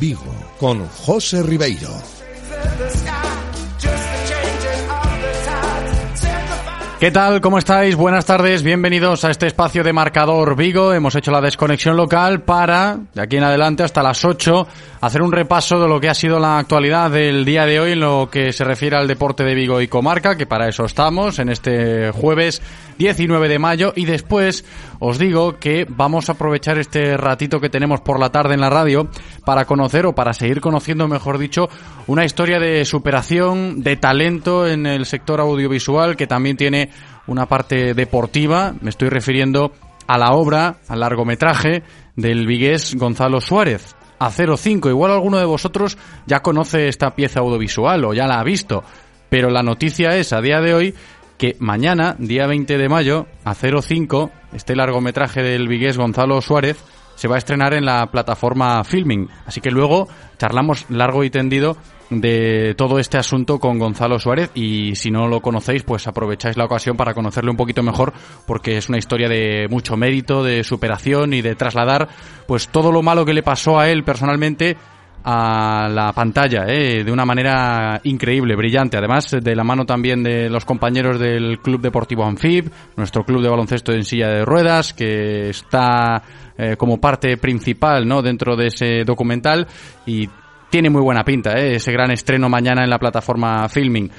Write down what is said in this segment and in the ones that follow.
Vigo con José Ribeiro. ¿Qué tal? ¿Cómo estáis? Buenas tardes, bienvenidos a este espacio de Marcador Vigo. Hemos hecho la desconexión local para, de aquí en adelante hasta las 8, hacer un repaso de lo que ha sido la actualidad del día de hoy en lo que se refiere al deporte de Vigo y comarca, que para eso estamos en este jueves 19 de mayo y después os digo que vamos a aprovechar este ratito que tenemos por la tarde en la radio para conocer o para seguir conociendo, mejor dicho, una historia de superación, de talento en el sector audiovisual que también tiene una parte deportiva. Me estoy refiriendo a la obra, al largometraje del vigués Gonzalo Suárez. A 05. Igual alguno de vosotros ya conoce esta pieza audiovisual o ya la ha visto. Pero la noticia es, a día de hoy, que mañana, día 20 de mayo, a 05, este largometraje del vigués Gonzalo Suárez se va a estrenar en la plataforma Filming. Así que luego charlamos largo y tendido de todo este asunto con Gonzalo Suárez y si no lo conocéis pues aprovecháis la ocasión para conocerle un poquito mejor porque es una historia de mucho mérito, de superación y de trasladar pues todo lo malo que le pasó a él personalmente a la pantalla ¿eh? de una manera increíble, brillante. Además, de la mano también de los compañeros del Club Deportivo Anfib, nuestro club de baloncesto en silla de ruedas, que está eh, como parte principal ¿no? dentro de ese documental y tiene muy buena pinta ¿eh? ese gran estreno mañana en la plataforma Filming.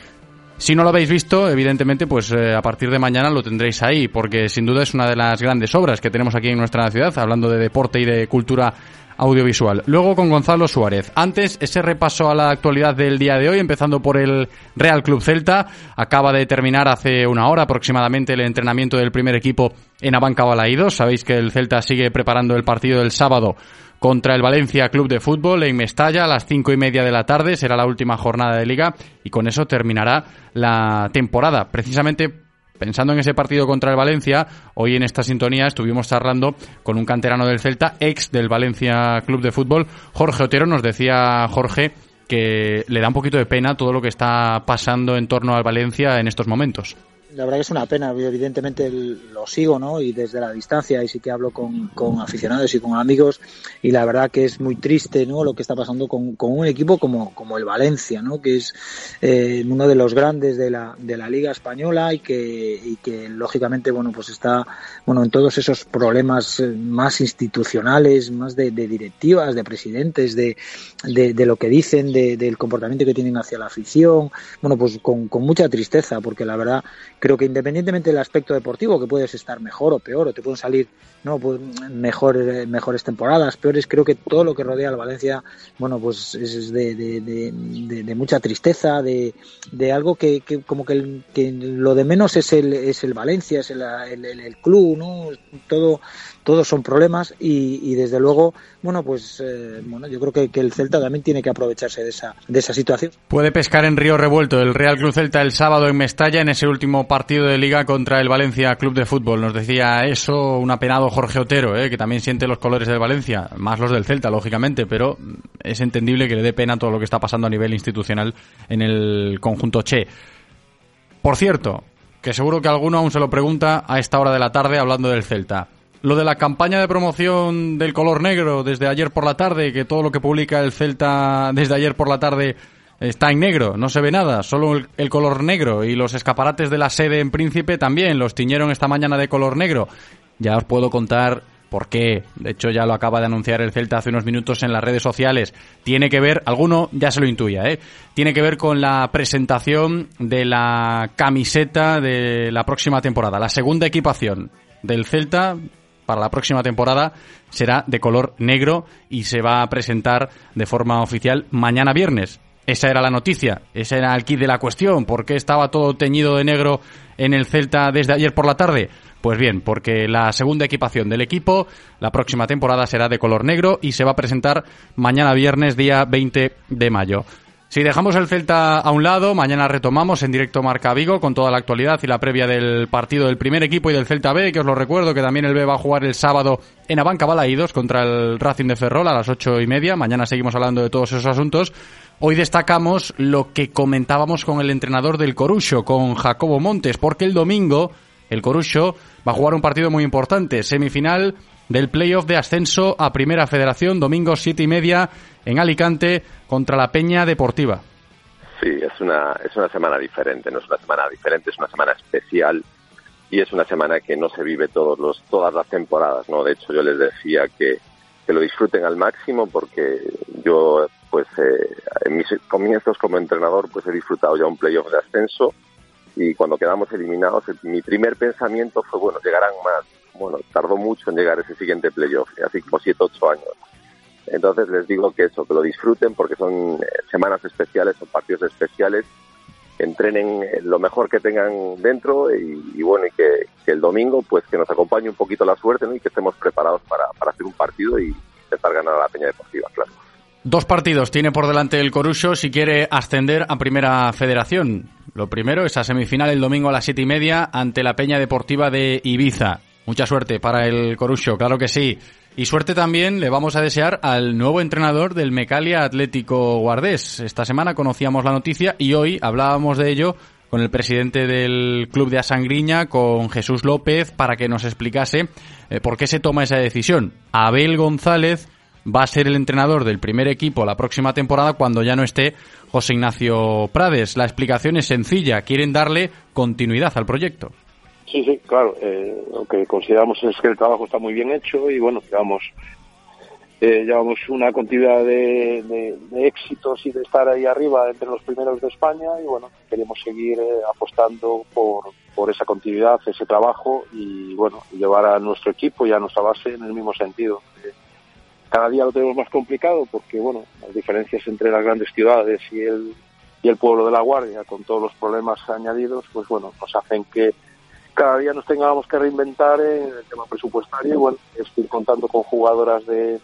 Si no lo habéis visto, evidentemente, pues eh, a partir de mañana lo tendréis ahí, porque sin duda es una de las grandes obras que tenemos aquí en nuestra ciudad, hablando de deporte y de cultura audiovisual. Luego con Gonzalo Suárez. Antes, ese repaso a la actualidad del día de hoy, empezando por el Real Club Celta. Acaba de terminar hace una hora aproximadamente el entrenamiento del primer equipo en Abanca Balaídos. Sabéis que el Celta sigue preparando el partido del sábado contra el Valencia Club de Fútbol en Mestalla a las cinco y media de la tarde. Será la última jornada de liga y con eso terminará la temporada. Precisamente pensando en ese partido contra el Valencia, hoy en esta sintonía estuvimos charlando con un canterano del Celta, ex del Valencia Club de Fútbol, Jorge Otero. Nos decía Jorge que le da un poquito de pena todo lo que está pasando en torno al Valencia en estos momentos la verdad que es una pena, evidentemente lo sigo, ¿no? Y desde la distancia, y sí que hablo con, con aficionados y con amigos, y la verdad que es muy triste, ¿no? Lo que está pasando con, con un equipo como, como el Valencia, ¿no? Que es eh, uno de los grandes de la, de la Liga Española y que, y que lógicamente, bueno, pues está, bueno, en todos esos problemas eh, más institucionales, más de, directivas, de presidentes, de, de, lo que dicen, de, del comportamiento que tienen hacia la afición, bueno, pues con, con mucha tristeza, porque la verdad creo que independientemente del aspecto deportivo, que puedes estar mejor o peor, o te pueden salir no pues, mejores, mejores temporadas, peores, creo que todo lo que rodea al Valencia, bueno, pues es de, de, mucha tristeza, de, de algo que, que como que, que, lo de menos es el, es el Valencia, es el, el, el club, ¿no? Todo, todos son problemas y, desde luego, bueno, pues eh, bueno, yo creo que, que, el Celta también tiene que aprovecharse de esa, de esa situación. Puede pescar en Río Revuelto el Real Club Celta el sábado en Mestalla en ese último partido de liga contra el Valencia Club de Fútbol. Nos decía eso un apenado Jorge Otero, eh, que también siente los colores del Valencia, más los del Celta, lógicamente, pero es entendible que le dé pena todo lo que está pasando a nivel institucional en el conjunto Che. Por cierto, que seguro que alguno aún se lo pregunta a esta hora de la tarde hablando del Celta lo de la campaña de promoción del color negro desde ayer por la tarde, que todo lo que publica el Celta desde ayer por la tarde está en negro, no se ve nada, solo el, el, color negro y los escaparates de la sede en Príncipe también los tiñeron esta mañana de color negro. Ya os puedo contar por qué, de hecho ya lo acaba de anunciar el Celta hace unos minutos en las redes sociales. Tiene que ver, alguno ya se lo intuya, ¿eh? Tiene que ver con la presentación de la camiseta de la próxima temporada, la segunda equipación del Celta para la próxima temporada será de color negro y se va a presentar de forma oficial mañana viernes. Esa era la noticia, ese era el kit de la cuestión. ¿Por qué estaba todo teñido de negro en el Celta desde ayer por la tarde? Pues bien, porque la segunda equipación del equipo la próxima temporada será de color negro y se va a presentar mañana viernes día 20 de mayo. Si dejamos el Celta a un lado, mañana retomamos en directo Marca Vigo con toda la actualidad y la previa del partido del primer equipo y del Celta B, que os lo recuerdo que también el B va a jugar el sábado en Abanca Balaídos contra el Racing de Ferrol a las ocho y media. Mañana seguimos hablando de todos esos asuntos. Hoy destacamos lo que comentábamos con el entrenador del Corucho, con Jacobo Montes, porque el domingo el Corucho va a jugar un partido muy importante, semifinal del playoff de ascenso a Primera Federación, domingo siete y media en Alicante contra la Peña Deportiva. Sí, es una, es una semana diferente, no es una semana diferente, es una semana especial y es una semana que no se vive todos los, todas las temporadas, ¿no? De hecho, yo les decía que, que lo disfruten al máximo porque yo, pues, eh, en mis comienzos como entrenador, pues he disfrutado ya un playoff de ascenso y cuando quedamos eliminados, mi primer pensamiento fue, bueno, llegarán más. Bueno, tardó mucho en llegar ese siguiente playoff, así como 7, 8 años. Entonces les digo que eso, que lo disfruten porque son eh, semanas especiales, son partidos especiales, que entrenen lo mejor que tengan dentro y, bueno, y que, el domingo pues que nos acompañe un poquito la suerte y que estemos preparados para, para hacer un partido y intentar ganar a la Peña Deportiva, claro. Dos partidos tiene por delante el Corucho si quiere ascender a Primera Federación. Lo primero, esa semifinal el domingo a las siete y media ante la Peña Deportiva de Ibiza. Mucha suerte para el Corucho, claro que sí. Y suerte también le vamos a desear al nuevo entrenador del Mecalia Atlético Guardés. Esta semana conocíamos la noticia y hoy hablábamos de ello con el presidente del club de Asangriña, con Jesús López, para que nos explicase eh, por qué se toma esa decisión. Abel González va a ser el entrenador del primer equipo la próxima temporada cuando ya no esté José Ignacio Prades. La explicación es sencilla, quieren darle continuidad al proyecto. Sí, sí, claro. Eh, lo que consideramos es que el trabajo está muy bien hecho y bueno, llevamos, eh, llevamos una continuidad de, éxitos y de estar ahí arriba entre los primeros de España y bueno, queremos seguir eh, apostando por, por esa continuidad, ese trabajo y bueno, llevar a nuestro equipo y a nuestra base en el mismo sentido cada día lo tenemos más complicado porque, bueno, las diferencias entre las grandes ciudades y el, y el pueblo de La Guardia, con todos los problemas añadidos, pues bueno, nos hacen que cada día nos tengamos que reinventar en el tema presupuestario y bueno, estoy contando con jugadoras de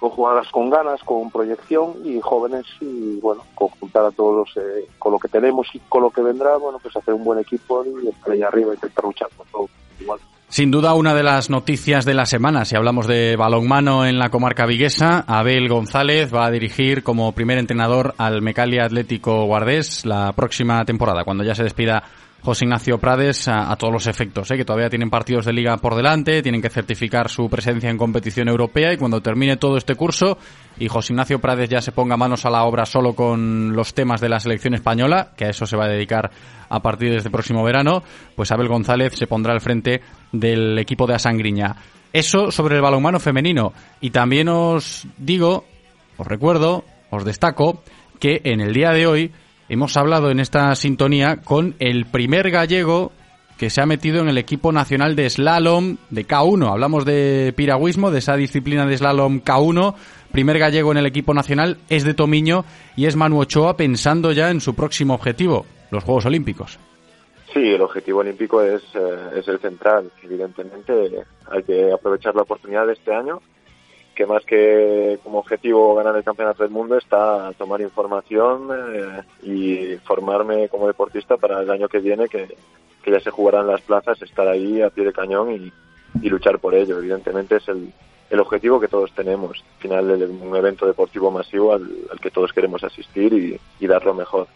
con jugadoras con ganas, con proyección y jóvenes y bueno, conjuntar a todos eh, con lo que tenemos y con lo que vendrá, bueno, pues hacer un buen equipo y estar ahí arriba y intentar luchar todo igual. Sin duda, una de las noticias de la semana, si hablamos de balonmano en la comarca viguesa, Abel González va a dirigir como primer entrenador al Mecalia Atlético Guardés la próxima temporada, cuando ya se despida José Ignacio Prades a, todos los efectos, ¿eh? que todavía tienen partidos de liga por delante, tienen que certificar su presencia en competición europea y cuando termine todo este curso y José Ignacio Prades ya se ponga manos a la obra solo con los temas de la selección española, que a eso se va a dedicar a partir de este próximo verano, pues Abel González se pondrá al frente del equipo de Asangriña. Eso sobre el balonmano femenino. Y también os digo, os recuerdo, os destaco que en el día de hoy hemos hablado en esta sintonía con el primer gallego que se ha metido en el equipo nacional de slalom de K1. Hablamos de piragüismo, de esa disciplina de slalom K1. Primer gallego en el equipo nacional es de Tomiño y es Manu Ochoa pensando ya en su próximo objetivo, los Juegos Olímpicos. Sí, el objetivo olímpico es, eh, es el central. Evidentemente hay que aprovechar la oportunidad de este año que más que como objetivo ganar el campeonato del mundo está tomar información eh, y formarme como deportista para el año que viene, que, ya se jugarán las plazas, estar ahí a pie de cañón y, luchar por ello. Evidentemente es el, el objetivo que todos tenemos. Al final, un evento deportivo masivo al, que todos queremos asistir y dar lo mejor.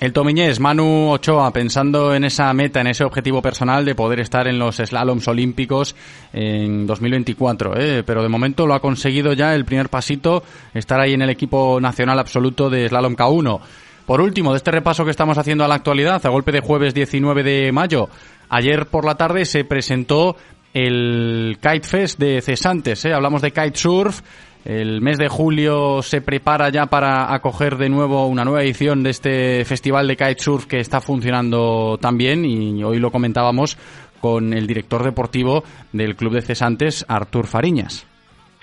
El Tomiñés, Manu Ochoa, pensando en esa meta, en ese objetivo personal de poder estar en los slaloms olímpicos en 2024, ¿eh? pero de momento lo ha conseguido ya el primer pasito, estar ahí en el equipo nacional absoluto de slalom K1. Por último, de este repaso que estamos haciendo a la actualidad, a golpe de jueves 19 de mayo, ayer por la tarde se presentó el Kite Fest de Cesantes, ¿eh? hablamos de kitesurf, el mes de julio se prepara ya para acoger de nuevo una nueva edición de este festival de kitesurf que está funcionando tan bien y hoy lo comentábamos con el director deportivo del Club de Cesantes, Artur Fariñas.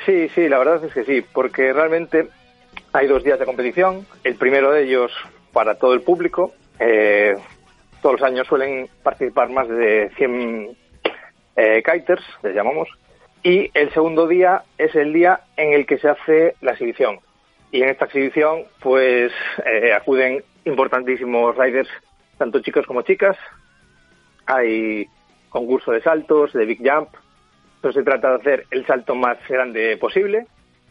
Sí, sí, la verdad es que sí, porque realmente hay dos días de competición. El primero de ellos para todo el público. Eh, todos los años suelen participar más de 100 eh, kiters, les llamamos, y el segundo día es el día en el que se hace la exhibición. Y en esta exhibición, pues eh, acuden importantísimos riders, tanto chicos como chicas. Hay concurso de saltos, de big jump. Entonces se trata de hacer el salto más grande posible.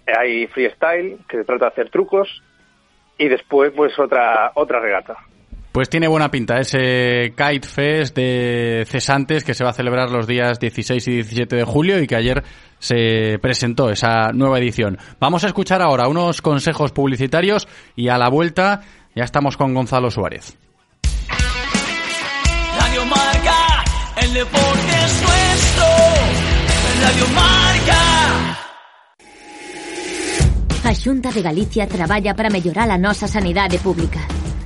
Hay freestyle, que se trata de hacer trucos. Y después, pues otra, otra regata. Pues tiene buena pinta ese Kite Fest de cesantes que se va a celebrar los días 16 y 17 de julio y que ayer se presentó esa nueva edición. Vamos a escuchar ahora unos consejos publicitarios y a la vuelta ya estamos con Gonzalo Suárez. Radio Marca, el deporte es nuestro. Radio Marca. A Xunta de Galicia traballa para mellorar a nosa sanidade pública.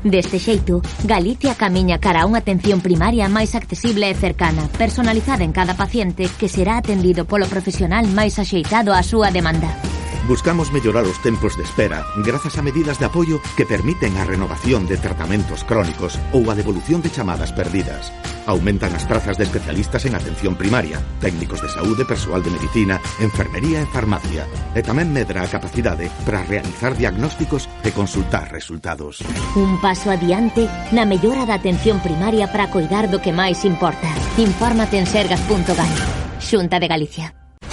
Deste xeito, Galicia camiña cara a unha atención primaria máis accesible e cercana, personalizada en cada paciente que será atendido polo profesional máis axeitado á súa demanda. Buscamos mellorar os tempos de espera grazas a medidas de apoio que permiten a renovación de tratamentos crónicos ou a devolución de chamadas perdidas. Aumentan as prazas de especialistas en atención primaria, técnicos de saúde, persoal de medicina, enfermería e farmacia. E tamén medra a capacidade para realizar diagnósticos e consultar resultados. Un paso adiante na mellora da atención primaria para coidar do que máis importa. Infórmate en sergas.gal. Xunta de Galicia.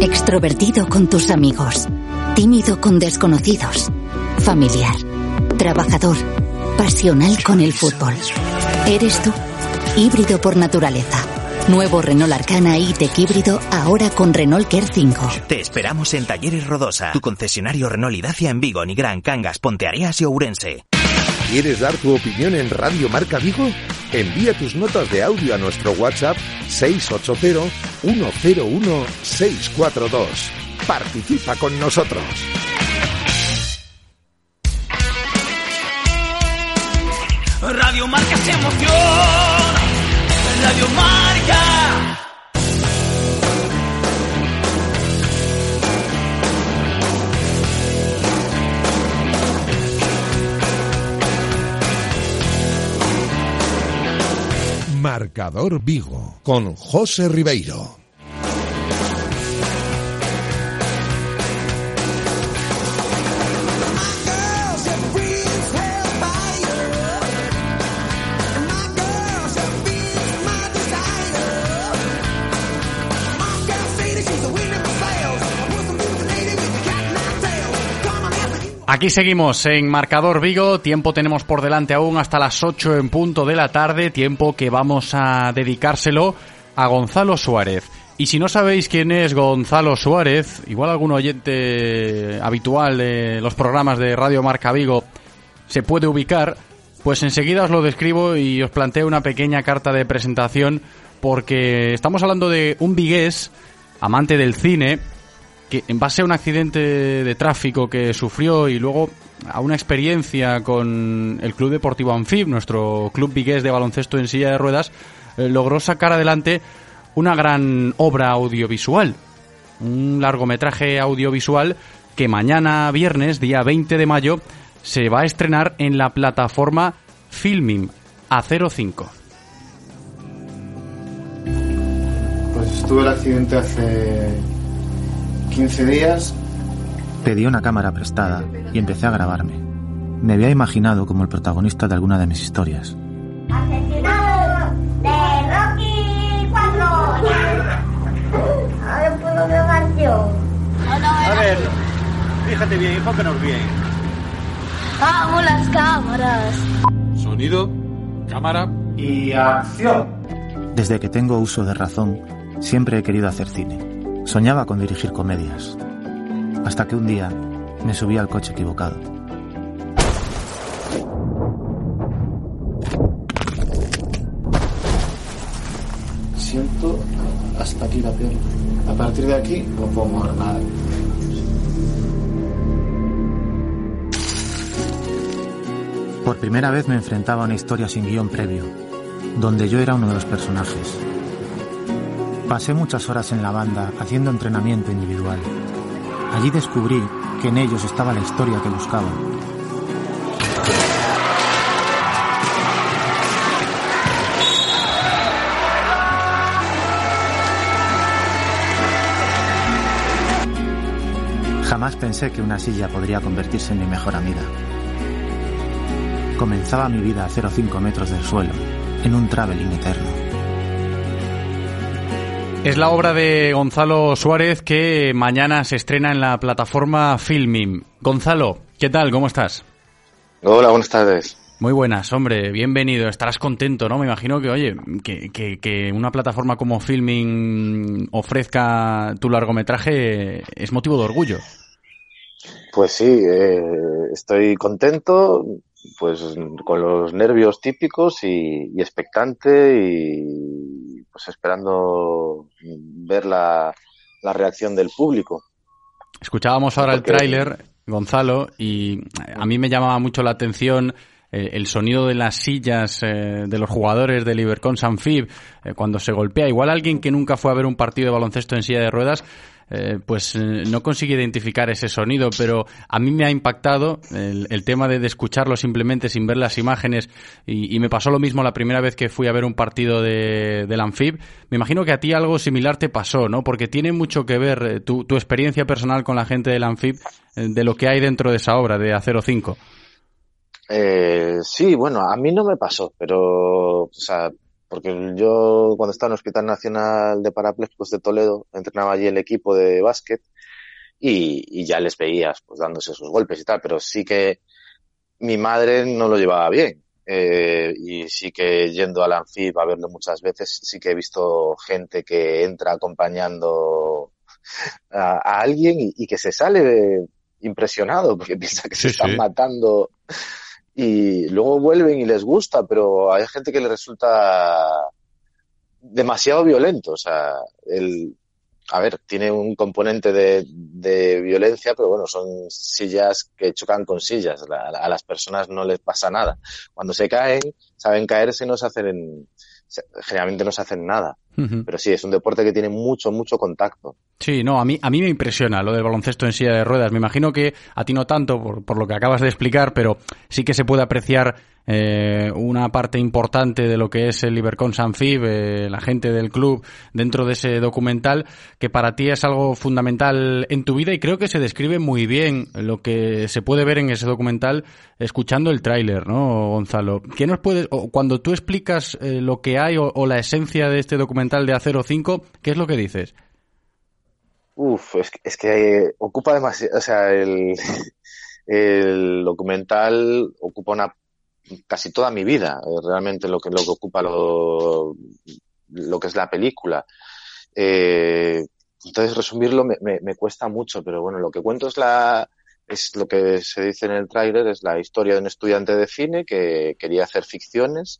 Extrovertido con tus amigos. Tímido con desconocidos. Familiar. Trabajador. Pasional con el fútbol. ¿Eres tú? Híbrido por naturaleza. Nuevo Renault Arcana E-Tech híbrido ahora con Renault Care 5. Te esperamos en Talleres Rodosa, tu concesionario Renault y Dacia en Vigo, Nigrán, Cangas, Ponteareas y Ourense. ¿Quieres dar tu opinión en Radio Marca Vigo? Envía tus notas de audio a nuestro WhatsApp 680-101-642. Participa con nosotros. Radio Marca se emociona. Radio Marca. Marcador Vigo con José Ribeiro. Aquí seguimos en Marcador Vigo, tiempo tenemos por delante aún hasta las 8 en punto de la tarde, tiempo que vamos a dedicárselo a Gonzalo Suárez. Y si no sabéis quién es Gonzalo Suárez, igual algún oyente habitual de los programas de Radio Marca Vigo se puede ubicar, pues enseguida os lo describo y os planteo una pequeña carta de presentación porque estamos hablando de un vigués, amante del cine, que en base a un accidente de tráfico que sufrió y luego a una experiencia con el Club Deportivo Anfib, nuestro club vigués de baloncesto en silla de ruedas, eh, logró sacar adelante una gran obra audiovisual, un largometraje audiovisual que mañana viernes, día 20 de mayo, se va a estrenar en la plataforma Filming A05. Pues tuve el accidente hace 15 días. Pedí una cámara prestada y empecé a grabarme. Me había imaginado como el protagonista de alguna de mis historias. Asesinado de Rocky 4. Ahora puedo una canción. A ver, fíjate bien, enfócanos bien. Vamos las cámaras. Sonido, cámara y acción. Desde que tengo uso de razón, siempre he querido hacer cine. Soñaba con dirigir comedias, hasta que un día me subí al coche equivocado. Siento hasta aquí la pierna. A partir de aquí no puedo mover nada. Por primera vez me enfrentaba a una historia sin guion previo, donde yo era uno de los personajes. Pasé muchas horas en la banda haciendo entrenamiento individual. Allí descubrí que en ellos estaba la historia que buscaba. Jamás pensé que una silla podría convertirse en mi mejor amiga. Comenzaba mi vida a 0,5 metros del suelo, en un traveling eterno. Es la obra de Gonzalo Suárez que mañana se estrena en la plataforma Filming. Gonzalo, ¿qué tal? ¿Cómo estás? Hola, buenas tardes. Muy buenas, hombre, bienvenido. Estarás contento, ¿no? Me imagino que, oye, que, que, que una plataforma como Filming ofrezca tu largometraje es motivo de orgullo. Pues sí, eh, estoy contento, pues con los nervios típicos y, y expectante y pues esperando ver la, la reacción del público. Escuchábamos ahora Porque- el tráiler, Gonzalo, y a mí me llamaba mucho la atención eh, el sonido de las sillas eh, de los jugadores del Ibercon Sanfib eh, cuando se golpea. Igual alguien que nunca fue a ver un partido de baloncesto en silla de ruedas, eh, pues eh, no consigue identificar ese sonido, pero a mí me ha impactado el, tema de, escucharlo simplemente sin ver las imágenes y, me pasó lo mismo la primera vez que fui a ver un partido de, del Anfib. Me imagino que a ti algo similar te pasó, ¿no? Porque tiene mucho que ver eh, tu, tu experiencia personal con la gente del Anfib de lo que hay dentro de esa obra de Acero 5. Eh, sí, bueno, a mí no me pasó, pero, porque yo cuando estaba en el Hospital Nacional de Parapléjicos de Toledo, entrenaba allí el equipo de básquet y, y ya les veías pues dándose sus golpes y tal, pero sí que mi madre no lo llevaba bien. Eh, y sí que yendo al Anfib a verlo muchas veces, sí que he visto gente que entra acompañando a, a alguien y, y que se sale impresionado porque piensa que se están sí. matando y luego vuelven y les gusta, pero hay gente que le resulta demasiado violento. O sea, el, a ver, tiene un componente de, de violencia, pero bueno, son sillas que chocan con sillas. La- a las personas no les pasa nada. Cuando se caen, saben caerse y no se hacen, se- generalmente no se hacen nada. Pero sí, es un deporte que tiene mucho, mucho contacto. Sí, no, a mí, a mí me impresiona lo del baloncesto en silla de ruedas. Me imagino que a ti no tanto por, por lo que acabas de explicar, pero sí que se puede apreciar eh, una parte importante de lo que es el Ibercon Sanfib, eh, la gente del club dentro de ese documental, que para ti es algo fundamental en tu vida y creo que se describe muy bien lo que se puede ver en ese documental escuchando el tráiler, ¿no, Gonzalo? ¿Qué nos puedes, o cuando tú explicas eh, lo que hay o, la esencia de este documental de Acero 5, ¿qué es lo que dices? Uf, es, es que eh, ocupa demasiado, o sea, el, el documental ocupa una casi toda mi vida, eh, realmente lo que, lo que ocupa lo, lo que es la película. Entonces resumirlo me cuesta mucho, pero bueno, lo que cuento es la, es lo que se dice en el tráiler, es la historia de un estudiante de cine que quería hacer ficciones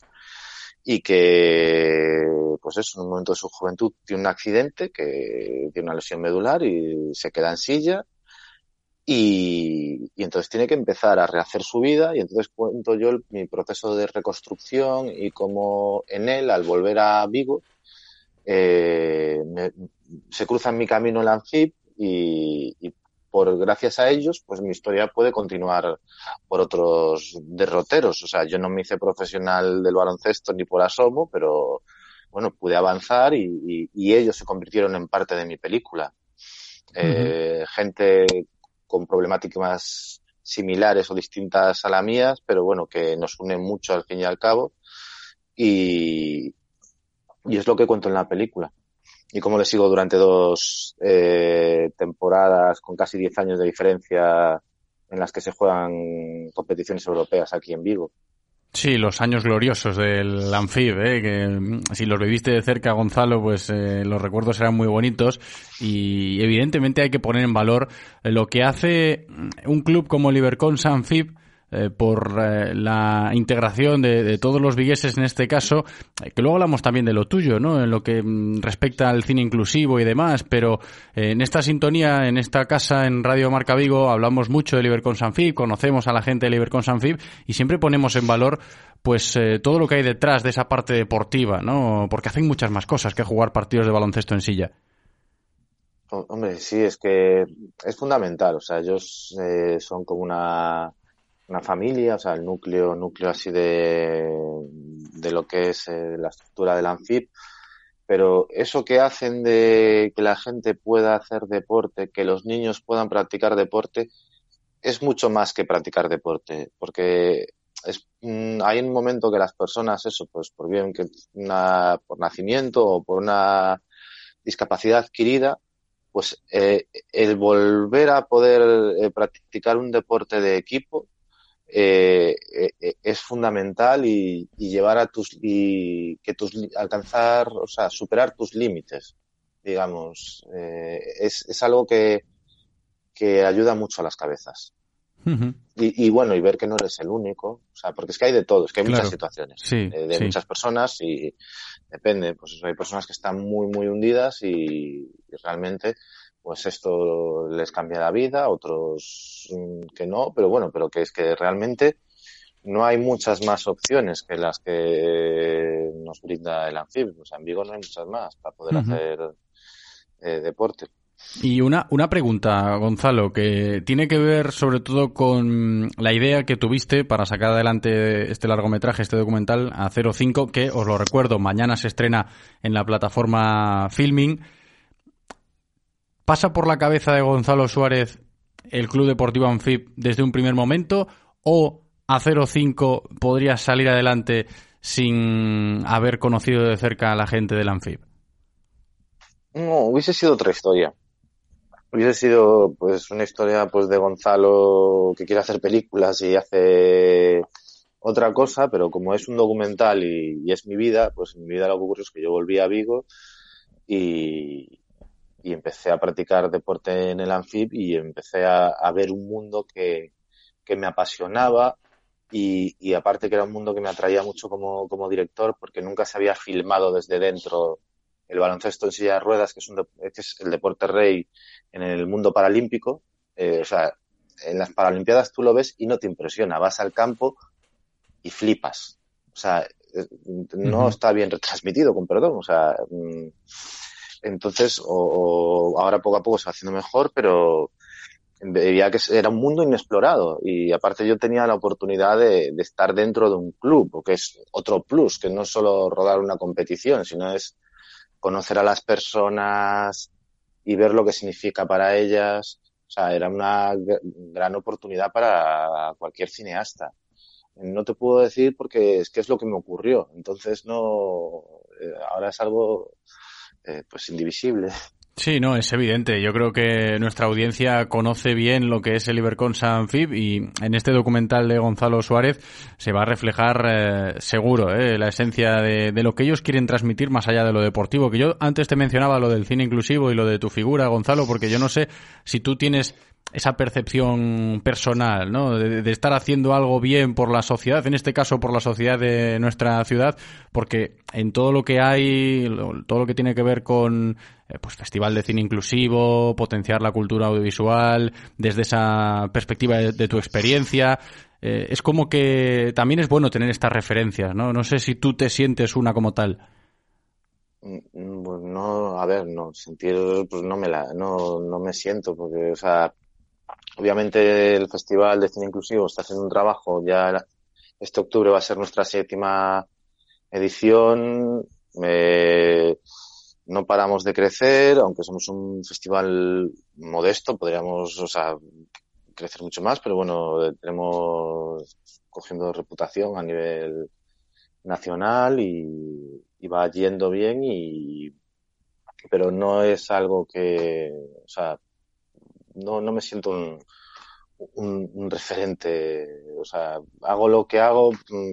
y que, pues eso, en un momento de su juventud tiene un accidente, que tiene una lesión medular y se queda en silla y, y entonces tiene que empezar a rehacer su vida y entonces cuento yo el- mi proceso de reconstrucción y cómo en él, al volver a Vigo, eh, se cruza en mi camino el Anfib y, y por gracias a ellos, pues mi historia puede continuar por otros derroteros. O sea, yo no me hice profesional del baloncesto ni por asomo, pero bueno, pude avanzar y, y- y ellos se convirtieron en parte de mi película. Eh, Gente con problemáticas similares o distintas a las mías, pero bueno, que nos unen mucho al fin y al cabo. Y, y es lo que cuento en la película. Y cómo le sigo durante dos eh, con casi 10 años de diferencia en las que se juegan competiciones europeas aquí en Vigo. Sí, los años gloriosos del Anfib, ¿eh? que mm, si los viviste de cerca, Gonzalo, pues eh, los recuerdos eran muy bonitos y evidentemente hay que poner en valor lo que hace un club como el Ibercon Sanfib eh, por eh, la integración de, de todos los vigueses en este caso, eh, que luego hablamos también de lo tuyo, ¿no? En lo que mm, respecta al cine inclusivo y demás, pero en esta sintonía, en esta casa, en Radio Marca Vigo, hablamos mucho del Ibercon Sanfib, conocemos a la gente del Ibercon Sanfib y siempre ponemos en valor pues todo lo que hay detrás de esa parte deportiva, ¿no? Porque hacen muchas más cosas que jugar partidos de baloncesto en silla. Hombre, sí, es que es fundamental. O sea, ellos son como una, una familia, o sea, el núcleo, núcleo así de, de lo que es eh, la estructura del ANFIP. Pero eso que hacen de que la gente pueda hacer deporte, que los niños puedan practicar deporte, es mucho más que practicar deporte, porque es, mm, hay un momento que las personas, eso, pues por bien que una, por nacimiento o por una discapacidad adquirida, pues eh, el volver a poder eh, practicar un deporte de equipo eh, eh, es fundamental y, y, llevar a tus y que tus alcanzar, o sea, superar tus límites, digamos, eh, es, es algo que, que ayuda mucho a las cabezas. Uh -huh. Y, y, bueno, y ver que no eres el único, o sea, porque es que hay de todo, es que hay Claro. muchas situaciones, Sí, eh, de sí. muchas personas y depende, pues eso, hay personas que están muy, muy hundidas y, y realmente, pues esto les cambia la vida, otros mm, que no, pero bueno, pero que es que realmente no hay muchas más opciones que las que nos brinda el anfibio, o sea, en Vigo no hay muchas más para poder hacer eh, deporte. Y una, una pregunta, Gonzalo, que tiene que ver sobre todo con la idea que tuviste para sacar adelante este largometraje, este documental, a 05, que os lo recuerdo, mañana se estrena en la plataforma Filming. ¿Pasa por la cabeza de Gonzalo Suárez el Club Deportivo Anfib desde un primer momento o a 05 podría salir adelante sin haber conocido de cerca a la gente del Anfib? No, hubiese sido otra historia. Hubiese sido pues una historia pues de Gonzalo que quiere hacer películas y hace otra cosa, pero como es un documental y, es mi vida, pues en mi vida lo que ocurrió es que yo volví a Vigo y, y empecé a practicar deporte en el Anfib y empecé a, a ver un mundo que, que me apasionaba y, y aparte que era un mundo que me atraía mucho como, como director porque nunca se había filmado desde dentro el baloncesto en silla de ruedas, que es, un que es el deporte rey en el mundo paralímpico. Eh, o sea, en las Paralimpiadas tú lo ves y no te impresiona. Vas al campo y flipas. O sea, eh, no está bien retransmitido, con perdón. O sea, mm, entonces, o, ahora poco a poco se va haciendo mejor, pero veía que era un mundo inexplorado y aparte yo tenía la oportunidad de, estar dentro de un club, que es otro plus, que no es solo rodar una competición, sino es conocer a las personas y ver lo que significa para ellas. O sea, era una gr- gran oportunidad para cualquier cineasta. No te puedo decir porque es que es lo que me ocurrió. Entonces no, eh, ahora es algo eh, pues indivisible. Sí, no, es evidente. Yo creo que nuestra audiencia conoce bien lo que es el Iberconsa Anfib y en este documental de Gonzalo Suárez se va a reflejar eh, seguro eh, la esencia de, lo que ellos quieren transmitir más allá de lo deportivo. Que yo antes te mencionaba lo del cine inclusivo y lo de tu figura, Gonzalo, porque yo no sé si tú tienes esa percepción personal, ¿no? De, de estar haciendo algo bien por la sociedad, en este caso por la sociedad de nuestra ciudad, porque en todo lo que hay, todo lo que tiene que ver con eh, pues festival de cine inclusivo, potenciar la cultura audiovisual, desde esa perspectiva de, tu experiencia, eh, es como que también es bueno tener estas referencias, ¿no? No sé si tú te sientes una como tal. Mm, Pues no, a ver, no, sentir, pues no me la, no, no me siento, porque, o sea, obviamente el Festival de Cine Inclusivo está haciendo un trabajo, ya este octubre va a ser nuestra séptima edición, eh, no paramos de crecer, aunque somos un festival modesto, podríamos, o sea, crecer mucho más, pero bueno, tenemos cogiendo reputación a nivel nacional y, va yendo bien y pero no es algo que o sea no, no me siento un, un, un referente o sea hago lo que hago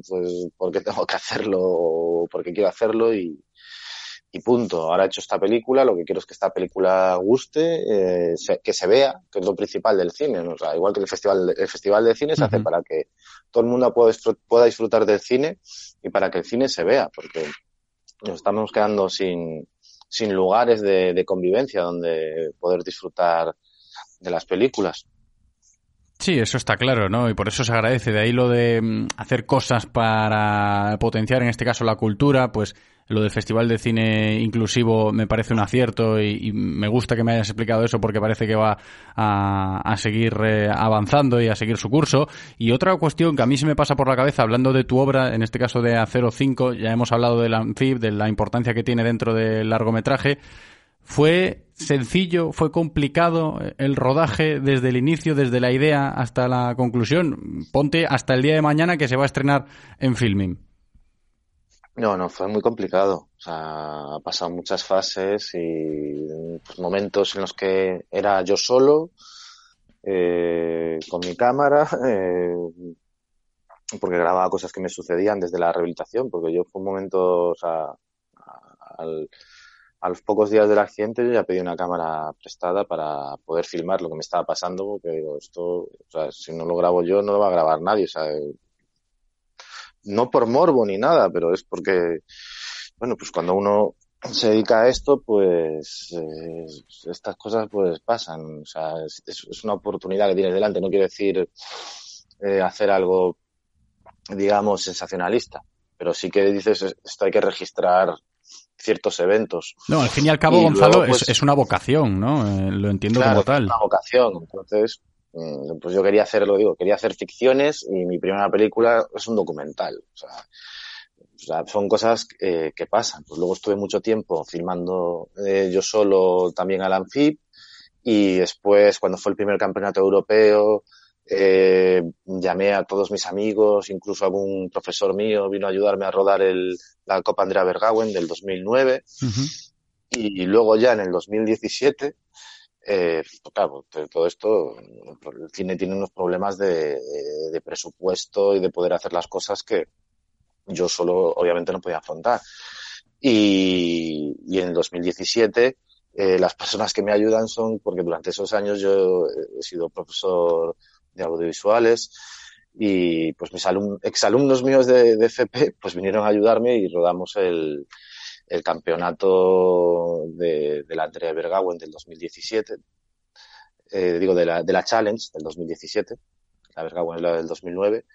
pues porque tengo que hacerlo o porque quiero hacerlo y, y punto. Ahora he hecho esta película, lo que quiero es que esta película guste, eh, se- que se vea, que es lo principal del cine. ¿no? O sea, igual que el festival, el festival de cine se hace para que todo el mundo pueda, pueda disfrutar del cine y para que el cine se vea, porque nos estamos quedando sin, sin lugares de, de convivencia donde poder disfrutar de las películas. Sí, eso está claro, ¿no? Y por eso se agradece. De ahí lo de mm, hacer cosas para potenciar, en este caso, la cultura, pues lo del Festival de Cine Inclusivo me parece un acierto y, me gusta que me hayas explicado eso porque parece que va a, seguir eh, avanzando y a seguir su curso. Y otra cuestión que a mí se me pasa por la cabeza, hablando de tu obra, en este caso de Acero 5, ya hemos hablado del Anfib, de la importancia que tiene dentro del largometraje. ¿Fue sencillo, fue complicado el rodaje desde el inicio, desde la idea hasta la conclusión? Ponte hasta el día de mañana que se va a estrenar en filming. No, no, fue muy complicado. O sea, ha pasado muchas fases y pues, momentos en los que era yo solo, eh, con mi cámara, eh, porque grababa cosas que me sucedían desde la rehabilitación, porque yo fue un momento, o sea, al, a los pocos días del accidente yo ya pedí una cámara prestada para poder filmar lo que me estaba pasando, porque digo, esto, o sea, si no lo grabo yo, no lo va a grabar nadie, o sea, no por morbo ni nada, pero es porque, bueno, pues cuando uno se dedica a esto, pues eh, estas cosas pues pasan, o sea, es, una oportunidad que tienes delante, no quiere decir eh, hacer algo, digamos, sensacionalista, pero sí que dices, esto hay que registrar ciertos eventos. No, al fin y al cabo, Gonzalo, pues es, una vocación, ¿no? Eh, lo entiendo como tal. Es una vocación, entonces, mm, pues yo quería hacer, lo digo, quería hacer ficciones y mi primera película es un documental. O sea, son cosas que pasan. Pues luego estuve mucho tiempo filmando eh, yo solo también al Anfib y después, cuando fue el primer campeonato europeo, eh, llamé a todos mis amigos, incluso algún profesor mío vino a ayudarme a rodar el, la Copa Andrea Bergauen del 2009. Y luego ya en el 2017, eh, claro, todo esto, el cine tiene unos problemas de, de, presupuesto y de poder hacer las cosas que yo solo obviamente no podía afrontar. Y, y en el 2017 eh, las personas que me ayudan son, porque durante esos años yo he sido profesor de audiovisuales. Y pues mis exalumnos míos de, de, FP pues vinieron a ayudarme y rodamos el, el campeonato de, de la Andrea Bergauen del 2017, eh, digo de la, de la Challenge del 2017, la Bergauen es la del 2009,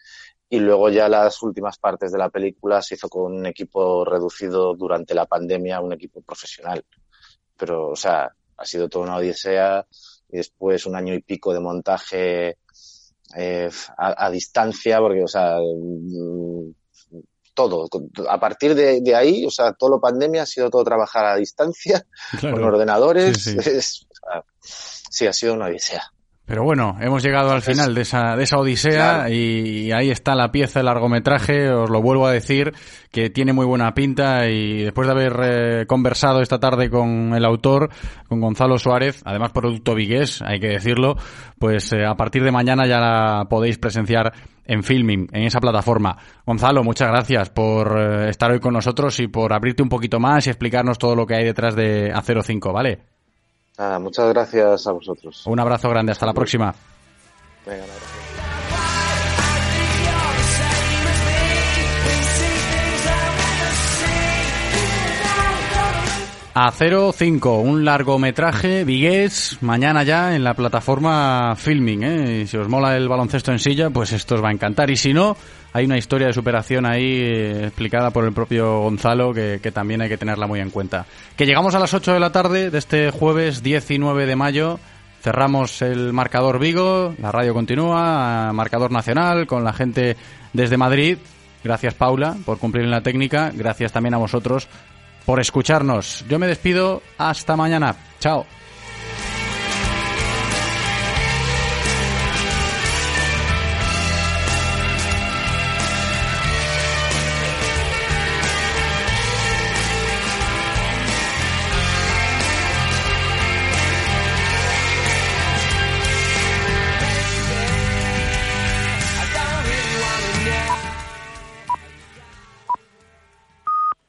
y luego ya las últimas partes de la película se hizo con un equipo reducido durante la pandemia, un equipo profesional. Pero, o sea, ha sido toda una odisea. Y después un año y pico de montaje eh, a, distancia, porque, o sea, mm, todo. A partir de, ahí, o sea, todo lo pandemia ha sido todo trabajar a distancia, con ordenadores. sí, ha sido una odisea. Pero bueno, hemos llegado al final de esa, de esa odisea y ahí está la pieza, el largometraje, os lo vuelvo a decir, que tiene muy buena pinta y después de haber eh, conversado esta tarde con el autor, con Gonzalo Suárez, además producto vigués, hay que decirlo, pues eh, a partir de mañana ya la podéis presenciar en Filming, en esa plataforma. Gonzalo, muchas gracias por eh, estar hoy con nosotros y por abrirte un poquito más y explicarnos todo lo que hay detrás de Acero 5, ¿vale? Nada, muchas gracias a vosotros. Un abrazo grande, hasta la próxima. Venga, A 05, un largometraje vigués, mañana ya en la plataforma Filming. ¿eh? si os mola el baloncesto en silla, pues esto os va a encantar. Y si no, hay una historia de superación ahí eh, explicada por el propio Gonzalo que, que, también hay que tenerla muy en cuenta. Que llegamos a las 8 de la tarde de este jueves 19 de mayo. Cerramos el marcador Vigo, la radio continúa, marcador nacional con la gente desde Madrid. Gracias Paula por cumplir en la técnica, gracias también a vosotros por escucharnos. Yo me despido, hasta mañana. Chao.